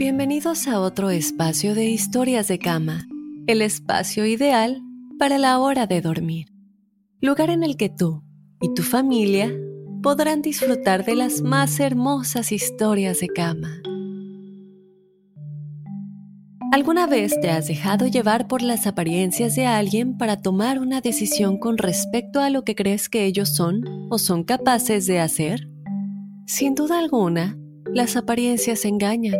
Bienvenidos a otro espacio de historias de cama, el espacio ideal para la hora de dormir. Lugar en el que tú y tu familia podrán disfrutar de las más hermosas historias de cama. ¿Alguna vez te has dejado llevar por las apariencias de alguien para tomar una decisión con respecto a lo que crees que ellos son o son capaces de hacer? Sin duda alguna, las apariencias engañan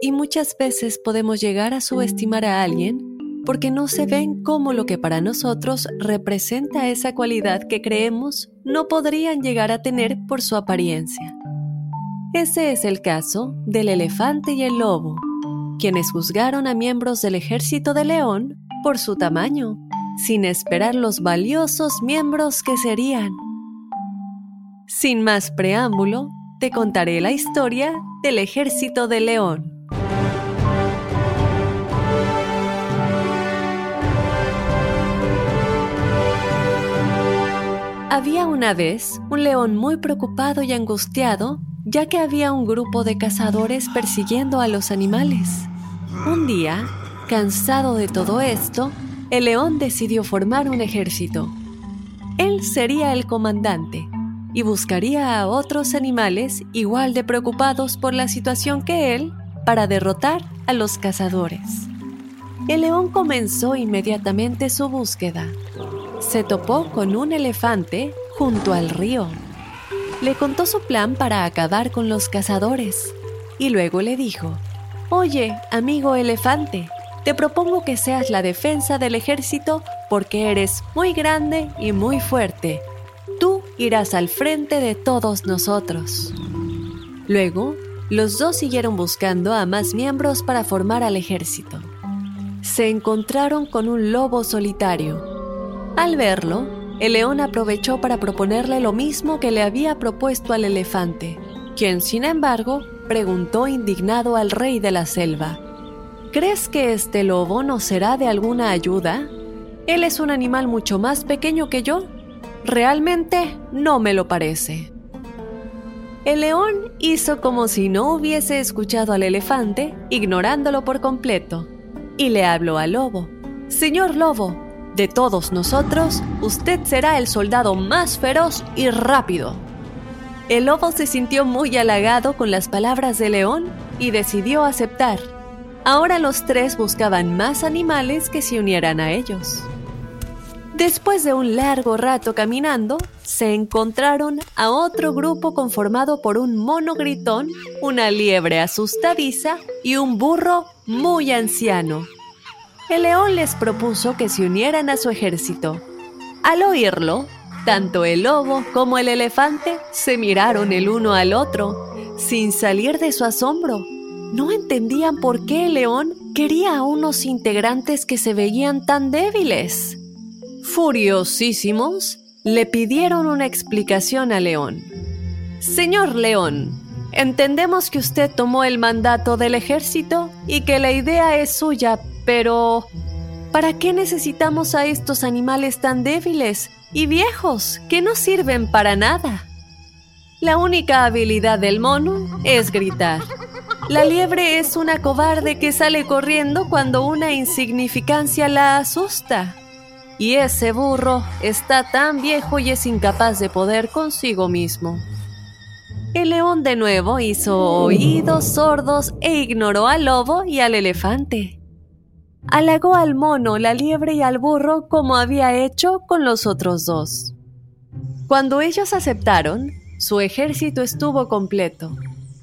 y muchas veces podemos llegar a subestimar a alguien porque no se ven como lo que para nosotros representa esa cualidad que creemos no podrían llegar a tener por su apariencia. Ese es el caso del elefante y el lobo quienes juzgaron a miembros del ejército de León por su tamaño, sin esperar los valiosos miembros que serían. Sin más preámbulo, te contaré la historia del ejército de León. Había una vez un león muy preocupado y angustiado ya que había un grupo de cazadores persiguiendo a los animales. Un día, cansado de todo esto, el león decidió formar un ejército. Él sería el comandante y buscaría a otros animales igual de preocupados por la situación que él para derrotar a los cazadores. El león comenzó inmediatamente su búsqueda. Se topó con un elefante junto al río le contó su plan para acabar con los cazadores y luego le dijo, Oye, amigo elefante, te propongo que seas la defensa del ejército porque eres muy grande y muy fuerte. Tú irás al frente de todos nosotros. Luego, los dos siguieron buscando a más miembros para formar al ejército. Se encontraron con un lobo solitario. Al verlo, el león aprovechó para proponerle lo mismo que le había propuesto al elefante, quien sin embargo preguntó indignado al rey de la selva, ¿Crees que este lobo nos será de alguna ayuda? Él es un animal mucho más pequeño que yo. Realmente no me lo parece. El león hizo como si no hubiese escuchado al elefante, ignorándolo por completo, y le habló al lobo. Señor lobo, de todos nosotros, usted será el soldado más feroz y rápido. El lobo se sintió muy halagado con las palabras de León y decidió aceptar. Ahora los tres buscaban más animales que se unieran a ellos. Después de un largo rato caminando, se encontraron a otro grupo conformado por un mono gritón, una liebre asustadiza y un burro muy anciano el león les propuso que se unieran a su ejército. Al oírlo, tanto el lobo como el elefante se miraron el uno al otro, sin salir de su asombro. No entendían por qué el león quería a unos integrantes que se veían tan débiles. Furiosísimos, le pidieron una explicación al león. Señor león, entendemos que usted tomó el mandato del ejército y que la idea es suya, pero, ¿para qué necesitamos a estos animales tan débiles y viejos que no sirven para nada? La única habilidad del mono es gritar. La liebre es una cobarde que sale corriendo cuando una insignificancia la asusta. Y ese burro está tan viejo y es incapaz de poder consigo mismo. El león de nuevo hizo oídos sordos e ignoró al lobo y al elefante halagó al mono, la liebre y al burro como había hecho con los otros dos. Cuando ellos aceptaron, su ejército estuvo completo.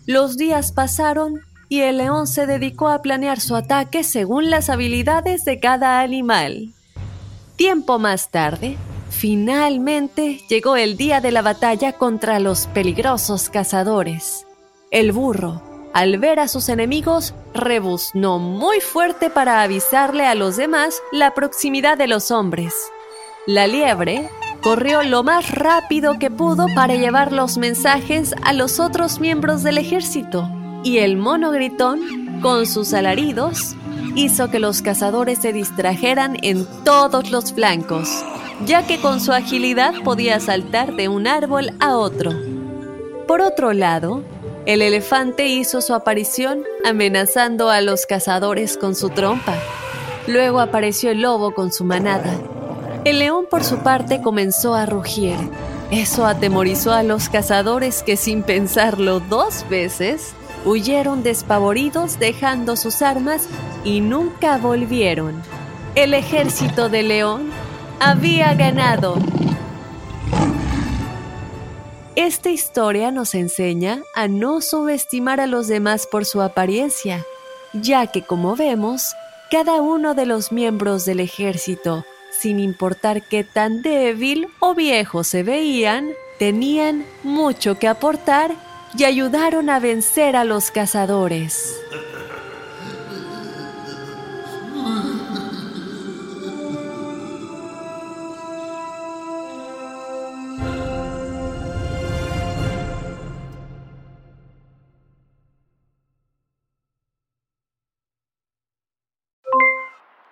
Los días pasaron y el león se dedicó a planear su ataque según las habilidades de cada animal. Tiempo más tarde, Finalmente llegó el día de la batalla contra los peligrosos cazadores. El burro, al ver a sus enemigos, rebuznó muy fuerte para avisarle a los demás la proximidad de los hombres. La liebre corrió lo más rápido que pudo para llevar los mensajes a los otros miembros del ejército, y el mono gritón, con sus alaridos, hizo que los cazadores se distrajeran en todos los flancos, ya que con su agilidad podía saltar de un árbol a otro. Por otro lado, el elefante hizo su aparición amenazando a los cazadores con su trompa. Luego apareció el lobo con su manada. El león por su parte comenzó a rugir. Eso atemorizó a los cazadores que sin pensarlo dos veces huyeron despavoridos dejando sus armas y nunca volvieron. El ejército de León había ganado. Esta historia nos enseña a no subestimar a los demás por su apariencia, ya que como vemos, cada uno de los miembros del ejército, sin importar qué tan débil o viejo se veían, tenían mucho que aportar y ayudaron a vencer a los cazadores.